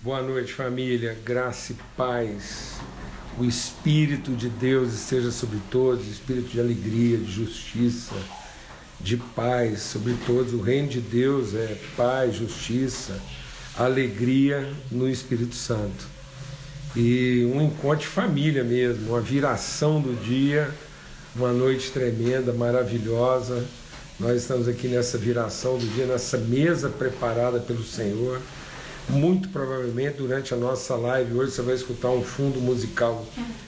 Boa noite, família. Graça e paz. O Espírito de Deus esteja sobre todos, espírito de alegria, de justiça, de paz sobre todos. O reino de Deus é paz, justiça, alegria no Espírito Santo. E um encontro de família mesmo, uma viração do dia, uma noite tremenda, maravilhosa. Nós estamos aqui nessa viração do dia, nessa mesa preparada pelo Senhor muito provavelmente durante a nossa live hoje você vai escutar um fundo musical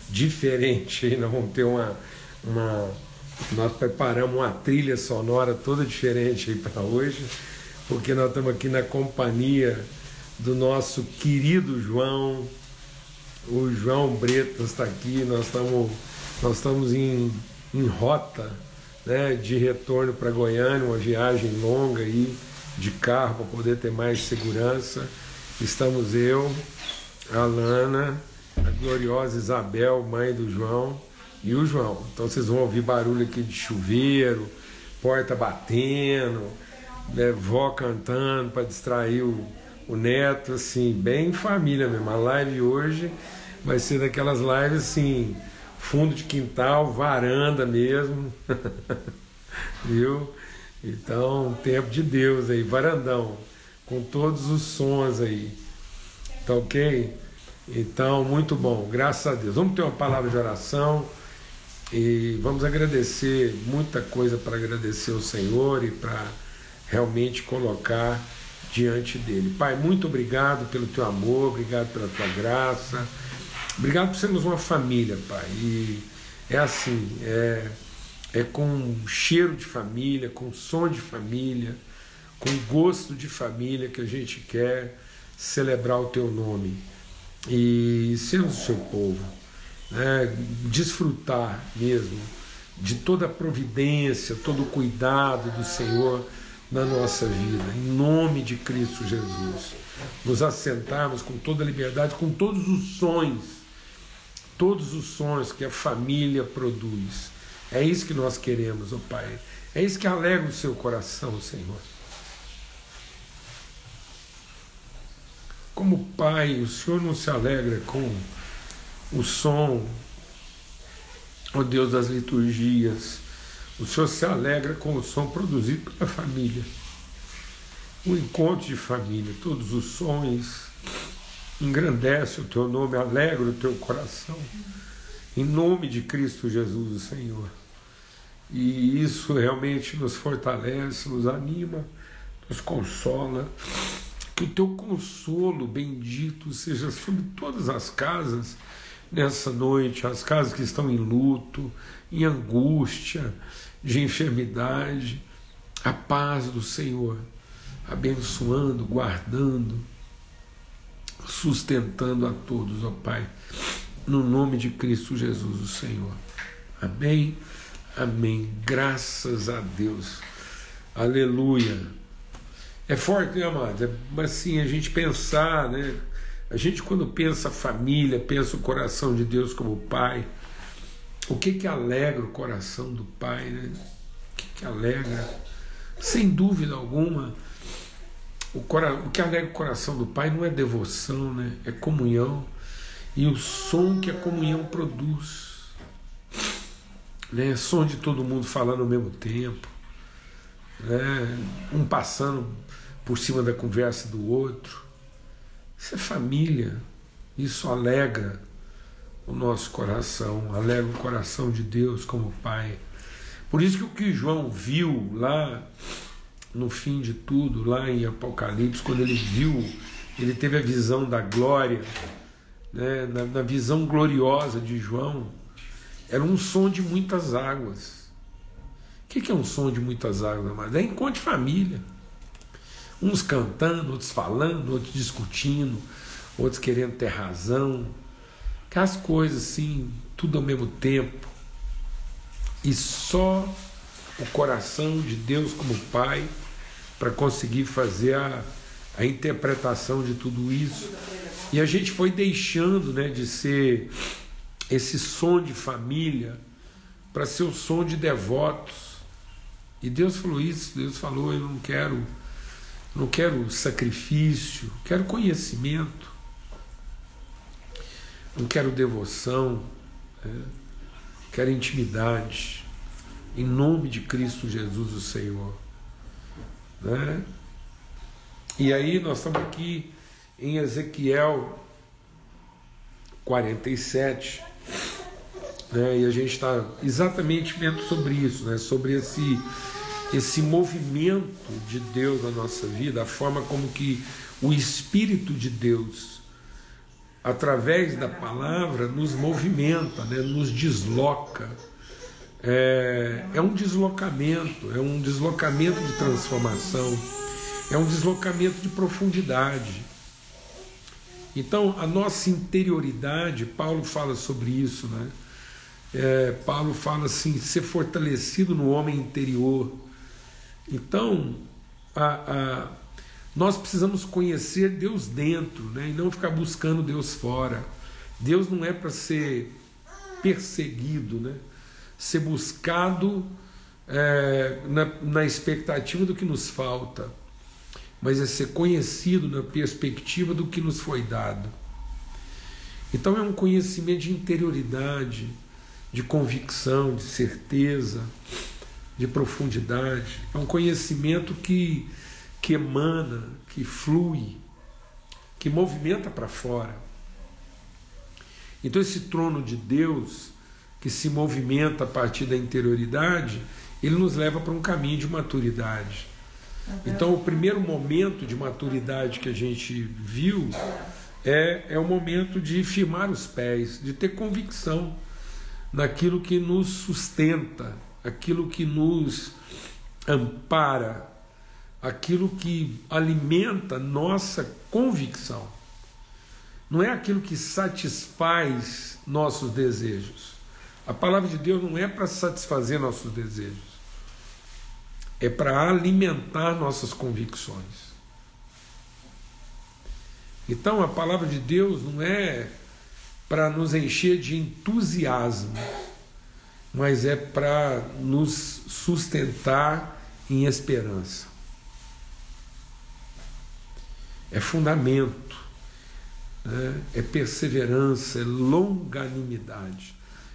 diferente. Nós vamos ter uma, uma nós preparamos uma trilha sonora toda diferente para hoje, porque nós estamos aqui na companhia do nosso querido João. O João Bretas está aqui, nós estamos, nós estamos em, em rota né, de retorno para Goiânia, uma viagem longa aí de carro para poder ter mais segurança. Estamos eu, a Lana, a gloriosa Isabel, mãe do João, e o João. Então vocês vão ouvir barulho aqui de chuveiro, porta batendo, né, vó cantando para distrair o, o neto, assim, bem família mesmo. A live hoje vai ser daquelas lives assim, fundo de quintal, varanda mesmo. Viu? Então, tempo de Deus aí, varandão com todos os sons aí. Tá ok? Então, muito bom, graças a Deus. Vamos ter uma palavra de oração e vamos agradecer, muita coisa para agradecer ao Senhor e para realmente colocar diante dele. Pai, muito obrigado pelo teu amor, obrigado pela tua graça, obrigado por sermos uma família, Pai. E é assim, é, é com cheiro de família, com som de família com gosto de família que a gente quer celebrar o teu nome e sermos o seu povo, né? desfrutar mesmo de toda a providência, todo o cuidado do Senhor na nossa vida, em nome de Cristo Jesus. Nos assentarmos com toda a liberdade, com todos os sonhos, todos os sonhos que a família produz. É isso que nós queremos, ó oh Pai. É isso que alegra o seu coração, Senhor. Como pai, o Senhor não se alegra com o som, ó Deus das liturgias. O Senhor se alegra com o som produzido pela família. O encontro de família, todos os sons, engrandece o teu nome, alegra o teu coração. Em nome de Cristo Jesus, o Senhor. E isso realmente nos fortalece, nos anima, nos consola. Que o teu consolo bendito seja sobre todas as casas nessa noite, as casas que estão em luto, em angústia, de enfermidade. A paz do Senhor, abençoando, guardando, sustentando a todos, ó Pai, no nome de Cristo Jesus, o Senhor. Amém, amém. Graças a Deus. Aleluia. É forte, né, amado? É, mas assim, a gente pensar, né? A gente quando pensa família, pensa o coração de Deus como Pai. O que que alegra o coração do Pai, né? O que que alegra? Sem dúvida alguma, o, cora... o que alegra o coração do Pai não é devoção, né? É comunhão e o som que a comunhão produz. Né? Som de todo mundo falando ao mesmo tempo, né? um passando por cima da conversa do outro. Isso é família, isso alegra o nosso coração, alegra o coração de Deus como Pai. Por isso que o que João viu lá no fim de tudo, lá em Apocalipse, quando ele viu, ele teve a visão da glória, né, na, na visão gloriosa de João, era um som de muitas águas. O que é um som de muitas águas, amado? É encontro de família. Uns cantando, outros falando, outros discutindo, outros querendo ter razão. Aquelas coisas assim, tudo ao mesmo tempo. E só o coração de Deus como Pai para conseguir fazer a, a interpretação de tudo isso. E a gente foi deixando né, de ser esse som de família para ser o som de devotos. E Deus falou isso, Deus falou, eu não quero não quero sacrifício, quero conhecimento. não quero devoção, né? quero intimidade, em nome de Cristo Jesus, o Senhor. Né? E aí nós estamos aqui em Ezequiel 47, né? e a gente está exatamente vendo sobre isso, né? sobre esse, esse movimento de Deus na nossa vida, a forma como que o Espírito de Deus, através da palavra, nos movimenta, né? nos desloca. É, é um deslocamento, é um deslocamento de transformação, é um deslocamento de profundidade. Então, a nossa interioridade, Paulo fala sobre isso, né? É, Paulo fala assim: ser fortalecido no homem interior. Então, a, a, nós precisamos conhecer Deus dentro, né? E não ficar buscando Deus fora. Deus não é para ser perseguido, né? Ser buscado é, na, na expectativa do que nos falta mas é ser conhecido na perspectiva do que nos foi dado. Então é um conhecimento de interioridade, de convicção, de certeza, de profundidade. É um conhecimento que, que emana, que flui, que movimenta para fora. Então esse trono de Deus, que se movimenta a partir da interioridade, ele nos leva para um caminho de maturidade. Então, o primeiro momento de maturidade que a gente viu é, é o momento de firmar os pés, de ter convicção naquilo que nos sustenta, aquilo que nos ampara, aquilo que alimenta nossa convicção. Não é aquilo que satisfaz nossos desejos. A palavra de Deus não é para satisfazer nossos desejos é para alimentar nossas convicções. Então a palavra de Deus não é para nos encher de entusiasmo, mas é para nos sustentar em esperança. É fundamento, né? é perseverança, é longanimidade.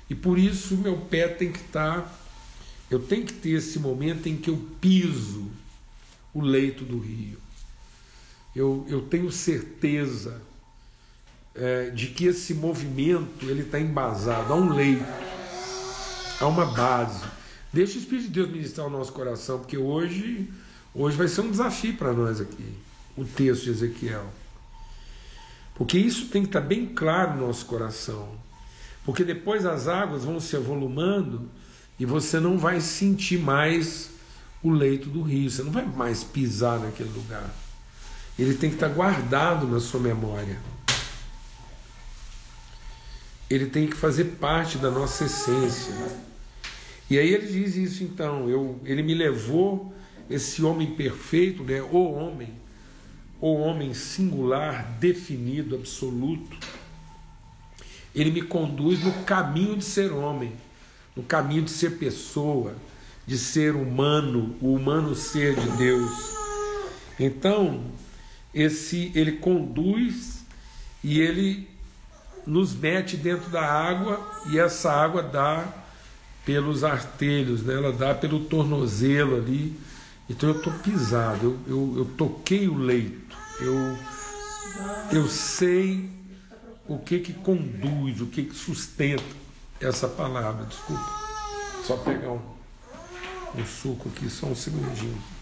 E por isso meu pé tem que estar eu tenho que ter esse momento em que eu piso o leito do rio. Eu, eu tenho certeza é, de que esse movimento ele está embasado a um leito, a uma base. Deixa o Espírito de Deus ministrar o nosso coração, porque hoje, hoje vai ser um desafio para nós aqui, o texto de Ezequiel. Porque isso tem que estar tá bem claro no nosso coração. Porque depois as águas vão se avolumando e você não vai sentir mais o leito do rio, você não vai mais pisar naquele lugar. Ele tem que estar guardado na sua memória. Ele tem que fazer parte da nossa essência. E aí ele diz isso então, eu, ele me levou esse homem perfeito, né, o homem, o homem singular, definido, absoluto. Ele me conduz no caminho de ser homem no caminho de ser pessoa, de ser humano, o humano ser de Deus. Então, esse ele conduz e ele nos mete dentro da água e essa água dá pelos artelhos, né? ela dá pelo tornozelo ali. Então eu estou pisado, eu, eu, eu, toquei o leito, eu, eu sei o que que conduz, o que que sustenta essa palavra, desculpa. Só pegar um, um suco aqui, só um segundinho.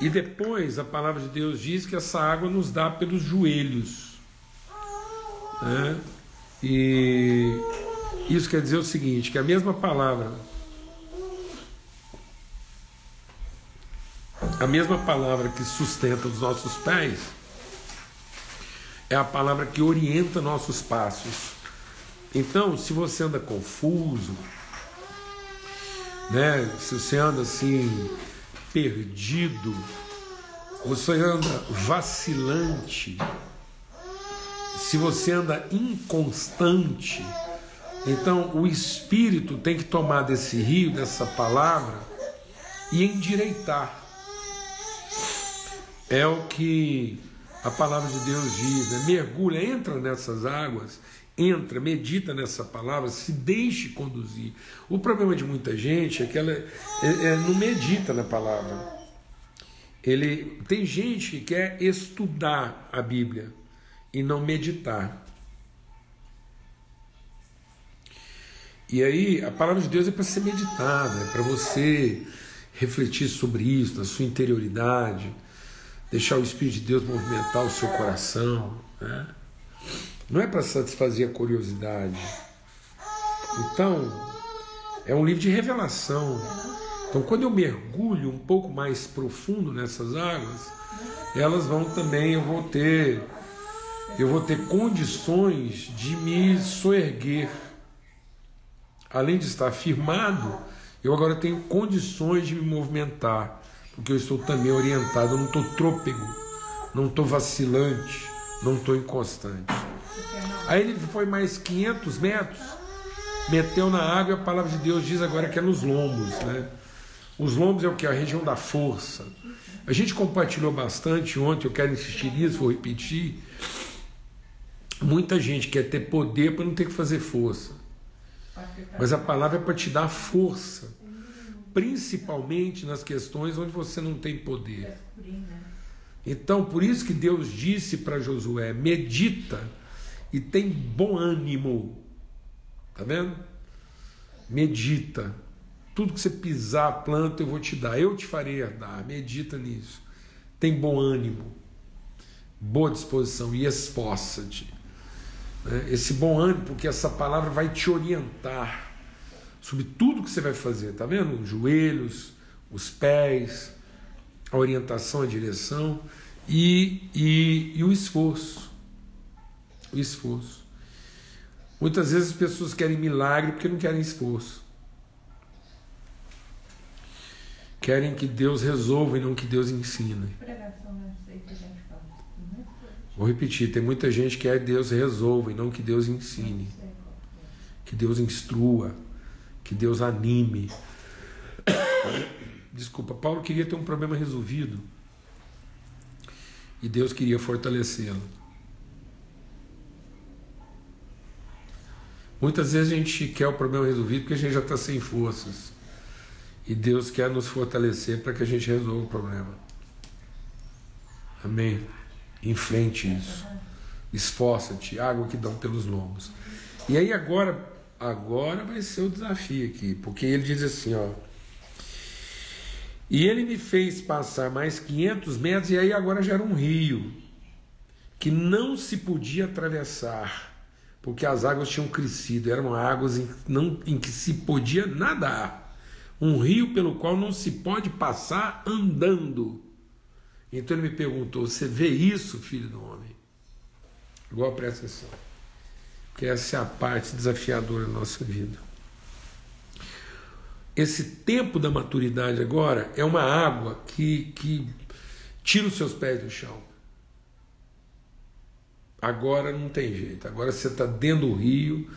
E depois a palavra de Deus diz que essa água nos dá pelos joelhos. Né? E isso quer dizer o seguinte: que a mesma palavra, a mesma palavra que sustenta os nossos pés, é a palavra que orienta nossos passos. Então, se você anda confuso, né, se você anda assim perdido, você anda vacilante, se você anda inconstante, então o Espírito tem que tomar desse rio, dessa palavra, e endireitar. É o que a palavra de Deus diz, né? mergulha, entra nessas águas, entra, medita nessa palavra, se deixe conduzir. O problema de muita gente é que ela é, é, não medita na palavra. Ele tem gente que quer estudar a Bíblia e não meditar. E aí a palavra de Deus é para ser meditada, é para você refletir sobre isso, na sua interioridade, deixar o Espírito de Deus movimentar o seu coração. Né? Não é para satisfazer a curiosidade. Então, é um livro de revelação. Então, quando eu mergulho um pouco mais profundo nessas águas, elas vão também, eu vou ter, eu vou ter condições de me soerguer. Além de estar firmado, eu agora tenho condições de me movimentar, porque eu estou também orientado, eu não estou trôpego, não estou vacilante, não estou inconstante. Aí ele foi mais 500 metros, meteu na água e a palavra de Deus diz agora que é nos lombos, né? Os lombos é o que? A região da força. A gente compartilhou bastante ontem, eu quero insistir nisso, vou repetir. Muita gente quer ter poder para não ter que fazer força. Mas a palavra é para te dar força, principalmente nas questões onde você não tem poder. Então, por isso que Deus disse para Josué: medita e tem bom ânimo. Tá vendo? Medita. Tudo que você pisar, planta, eu vou te dar. Eu te farei herdar. Medita nisso. Tem bom ânimo, boa disposição e esforça-te. Né? Esse bom ânimo, porque essa palavra vai te orientar sobre tudo que você vai fazer, tá vendo? Os joelhos, os pés, a orientação, a direção e, e, e o esforço. O esforço. Muitas vezes as pessoas querem milagre porque não querem esforço. Querem que Deus resolva e não que Deus ensine. Vou repetir, tem muita gente que quer que Deus resolva e não que Deus ensine. Que Deus instrua, que Deus anime. Desculpa, Paulo queria ter um problema resolvido. E Deus queria fortalecê-lo. Muitas vezes a gente quer o problema resolvido porque a gente já está sem forças. E Deus quer nos fortalecer para que a gente resolva o problema. Amém. Enfrente isso. Esforça-te, água que dão pelos lombos. E aí agora, agora vai ser o desafio aqui, porque ele diz assim, ó. E ele me fez passar mais 500 metros, e aí agora já era um rio, que não se podia atravessar, porque as águas tinham crescido, eram águas em, não, em que se podia nadar. Um rio pelo qual não se pode passar andando. Então ele me perguntou: Você vê isso, filho do homem? Igual presta atenção. Porque essa é a parte desafiadora da nossa vida. Esse tempo da maturidade agora é uma água que, que tira os seus pés do chão. Agora não tem jeito. Agora você está dentro do rio,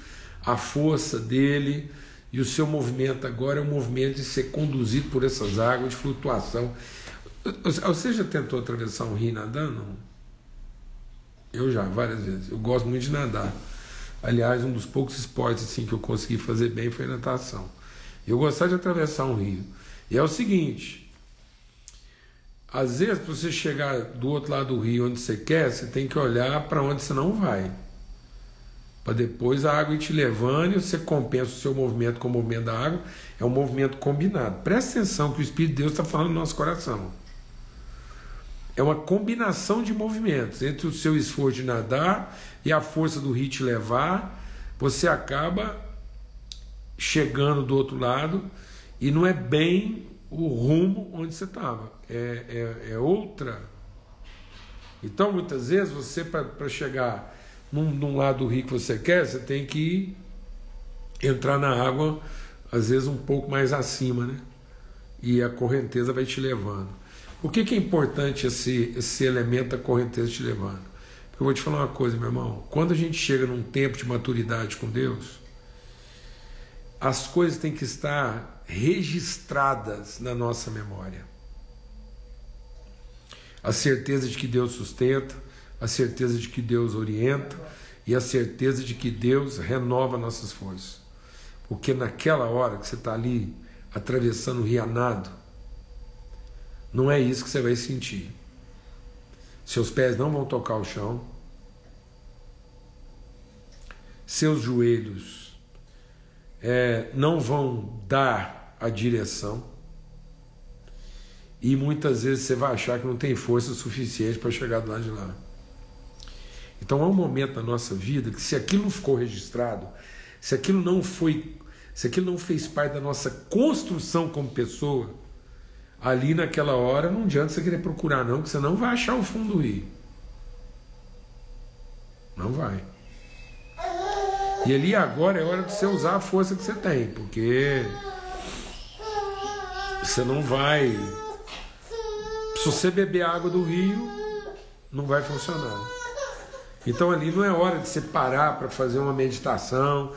a força dele e o seu movimento agora é um movimento de ser conduzido por essas águas de flutuação. Você já tentou atravessar um rio nadando? Eu já, várias vezes. Eu gosto muito de nadar. Aliás, um dos poucos esportes assim, que eu consegui fazer bem foi natação. Eu gostava de atravessar um rio. E é o seguinte: às vezes, para você chegar do outro lado do rio onde você quer, você tem que olhar para onde você não vai. Para depois a água ir te levando e você compensa o seu movimento com o movimento da água. É um movimento combinado. Presta atenção que o Espírito de Deus está falando no nosso coração é uma combinação de movimentos entre o seu esforço de nadar e a força do rio te levar, você acaba chegando do outro lado e não é bem o rumo onde você estava, é, é, é, outra. Então, muitas vezes, você, para chegar num, num lado do rio que você quer, você tem que entrar na água, às vezes um pouco mais acima, né? E a correnteza vai te levando. Por que, que é importante esse, esse elemento da correnteza te levando? Eu vou te falar uma coisa, meu irmão. Quando a gente chega num tempo de maturidade com Deus, as coisas têm que estar registradas na nossa memória. A certeza de que Deus sustenta, a certeza de que Deus orienta e a certeza de que Deus renova nossas forças. Porque naquela hora que você está ali atravessando o rianado, não é isso que você vai sentir. Seus pés não vão tocar o chão, seus joelhos é, não vão dar a direção, e muitas vezes você vai achar que não tem força suficiente para chegar do lado de lá. Então há um momento na nossa vida que se aquilo não ficou registrado, se aquilo não foi, se aquilo não fez parte da nossa construção como pessoa, ali naquela hora não adianta você querer procurar não, que você não vai achar o fundo do rio. Não vai. E ali agora é hora de você usar a força que você tem, porque você não vai. Se você beber água do rio, não vai funcionar. Então ali não é hora de você parar para fazer uma meditação.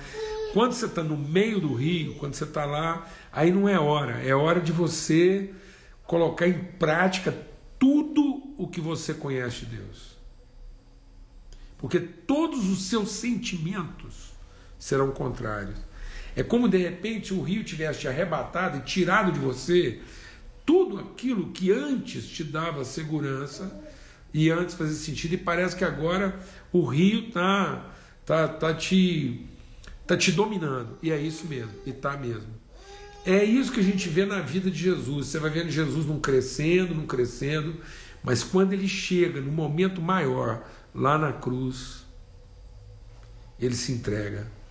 Quando você está no meio do rio, quando você está lá, aí não é hora. É hora de você colocar em prática tudo o que você conhece de Deus. Porque todos os seus sentimentos serão contrários. É como de repente o rio tivesse te arrebatado e tirado de você tudo aquilo que antes te dava segurança e antes fazia sentido, e parece que agora o rio tá, tá, tá, te, tá te dominando. E é isso mesmo, e tá mesmo. É isso que a gente vê na vida de Jesus. Você vai vendo Jesus não crescendo, não crescendo, mas quando ele chega no momento maior, lá na cruz, ele se entrega.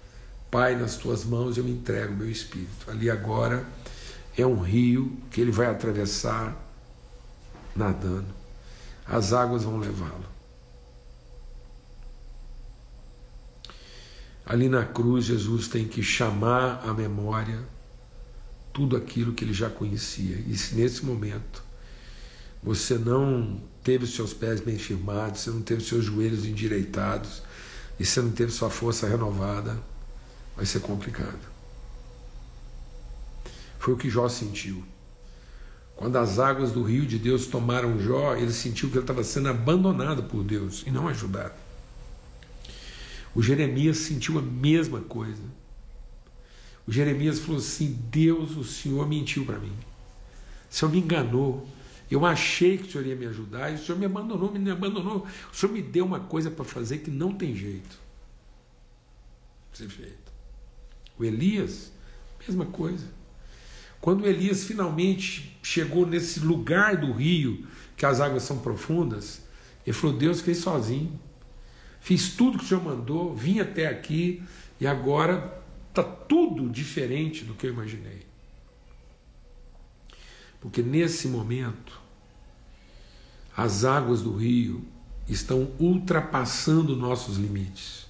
Pai, nas tuas mãos eu me entrego meu espírito. Ali agora é um rio que ele vai atravessar nadando as águas vão levá-lo. Ali na cruz, Jesus tem que chamar à memória tudo aquilo que ele já conhecia. E se nesse momento você não teve os seus pés bem firmados, você não teve os seus joelhos endireitados, e você não teve sua força renovada, vai ser complicado. Foi o que Jó sentiu. Quando as águas do rio de Deus tomaram Jó, ele sentiu que ele estava sendo abandonado por Deus e não ajudado. O Jeremias sentiu a mesma coisa. O Jeremias falou assim: Deus, o Senhor mentiu para mim. O Senhor me enganou. Eu achei que o Senhor ia me ajudar e o Senhor me abandonou, me abandonou. O Senhor me deu uma coisa para fazer que não tem jeito ser feito. O Elias, mesma coisa. Quando Elias finalmente chegou nesse lugar do rio, que as águas são profundas, ele falou: Deus fez sozinho. Fiz tudo que o Senhor mandou, vim até aqui e agora está tudo diferente do que eu imaginei. Porque nesse momento, as águas do rio estão ultrapassando nossos limites.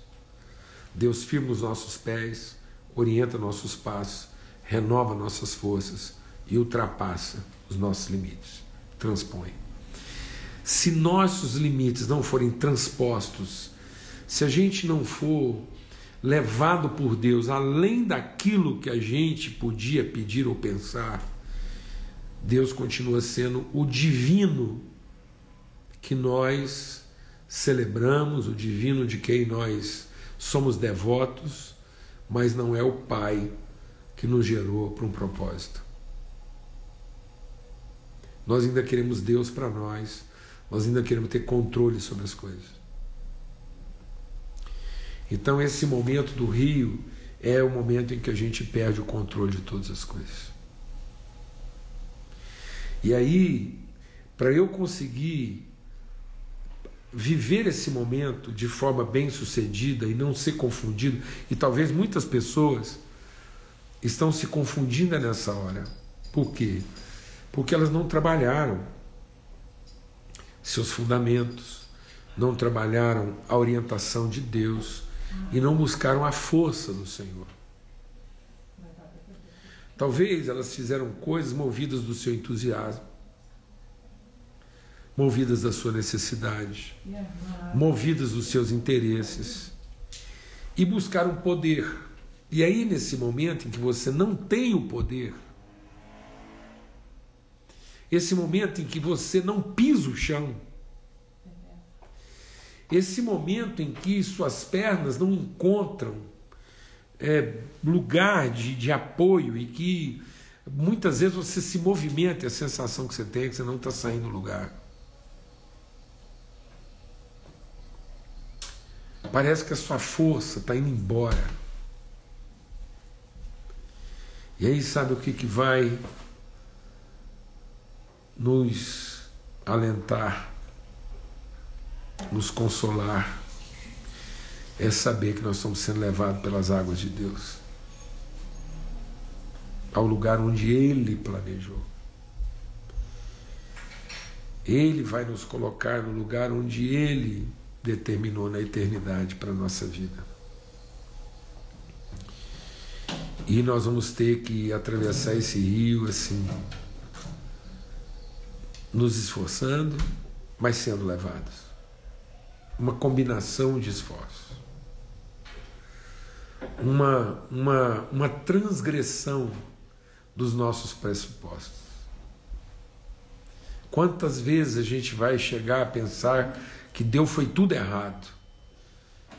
Deus firma os nossos pés, orienta nossos passos renova nossas forças e ultrapassa os nossos limites, transpõe. Se nossos limites não forem transpostos, se a gente não for levado por Deus além daquilo que a gente podia pedir ou pensar, Deus continua sendo o divino que nós celebramos, o divino de quem nós somos devotos, mas não é o Pai que nos gerou para um propósito. Nós ainda queremos Deus para nós, nós ainda queremos ter controle sobre as coisas. Então, esse momento do rio é o momento em que a gente perde o controle de todas as coisas. E aí, para eu conseguir viver esse momento de forma bem sucedida e não ser confundido, e talvez muitas pessoas estão se confundindo nessa hora. Por quê? Porque elas não trabalharam seus fundamentos, não trabalharam a orientação de Deus e não buscaram a força do Senhor. Talvez elas fizeram coisas movidas do seu entusiasmo, movidas da sua necessidade, movidas dos seus interesses e buscaram poder e aí, nesse momento em que você não tem o poder, esse momento em que você não pisa o chão, esse momento em que suas pernas não encontram é, lugar de, de apoio e que muitas vezes você se movimenta e a sensação que você tem é que você não está saindo do lugar. Parece que a sua força está indo embora. E aí, sabe o que, que vai nos alentar, nos consolar? É saber que nós estamos sendo levados pelas águas de Deus ao lugar onde Ele planejou. Ele vai nos colocar no lugar onde Ele determinou na eternidade para a nossa vida. E nós vamos ter que atravessar esse rio assim, nos esforçando, mas sendo levados. Uma combinação de esforços. Uma, uma, uma transgressão dos nossos pressupostos. Quantas vezes a gente vai chegar a pensar que deu foi tudo errado.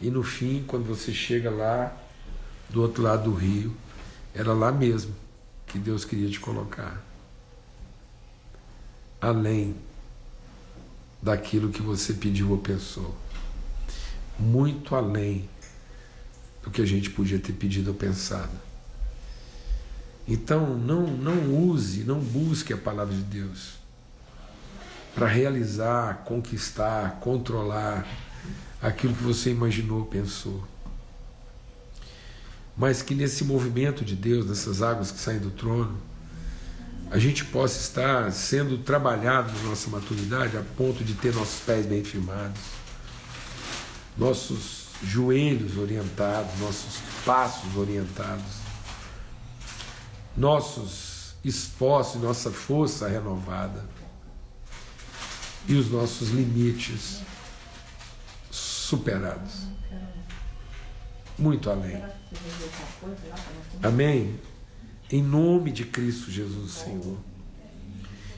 E no fim, quando você chega lá do outro lado do rio, era lá mesmo que Deus queria te colocar. Além daquilo que você pediu ou pensou. Muito além do que a gente podia ter pedido ou pensado. Então, não, não use, não busque a palavra de Deus para realizar, conquistar, controlar aquilo que você imaginou, pensou. Mas que nesse movimento de Deus, nessas águas que saem do trono, a gente possa estar sendo trabalhado na nossa maturidade a ponto de ter nossos pés bem firmados, nossos joelhos orientados, nossos passos orientados, nossos esforços, nossa força renovada e os nossos limites superados. Muito além. Amém? Em nome de Cristo Jesus, Senhor.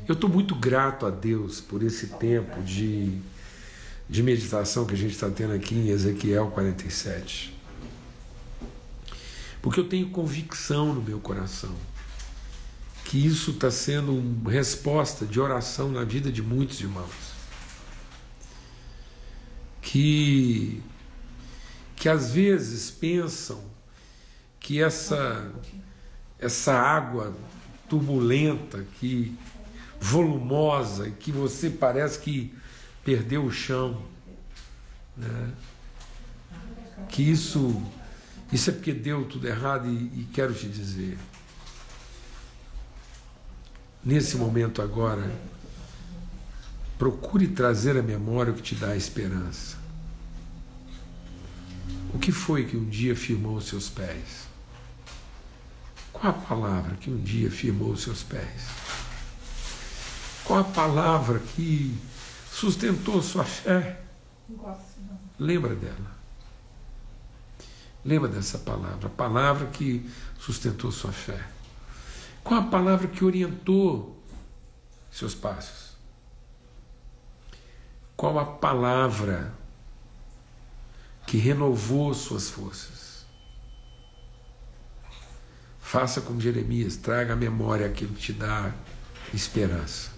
Eu estou muito grato a Deus por esse tempo de, de meditação que a gente está tendo aqui em Ezequiel 47. Porque eu tenho convicção no meu coração que isso está sendo uma resposta de oração na vida de muitos irmãos. Que, que às vezes pensam que essa, essa água turbulenta, que volumosa, que você parece que perdeu o chão, né? que isso, isso é porque deu tudo errado e, e quero te dizer, nesse momento agora, procure trazer à memória o que te dá a esperança. O que foi que um dia firmou os seus pés? Qual a palavra que um dia firmou os seus pés? Qual a palavra que sustentou sua fé? Lembra dela. Lembra dessa palavra, a palavra que sustentou sua fé. Qual a palavra que orientou seus passos? Qual a palavra que renovou suas forças? Faça como Jeremias, traga à memória aquilo que te dá esperança.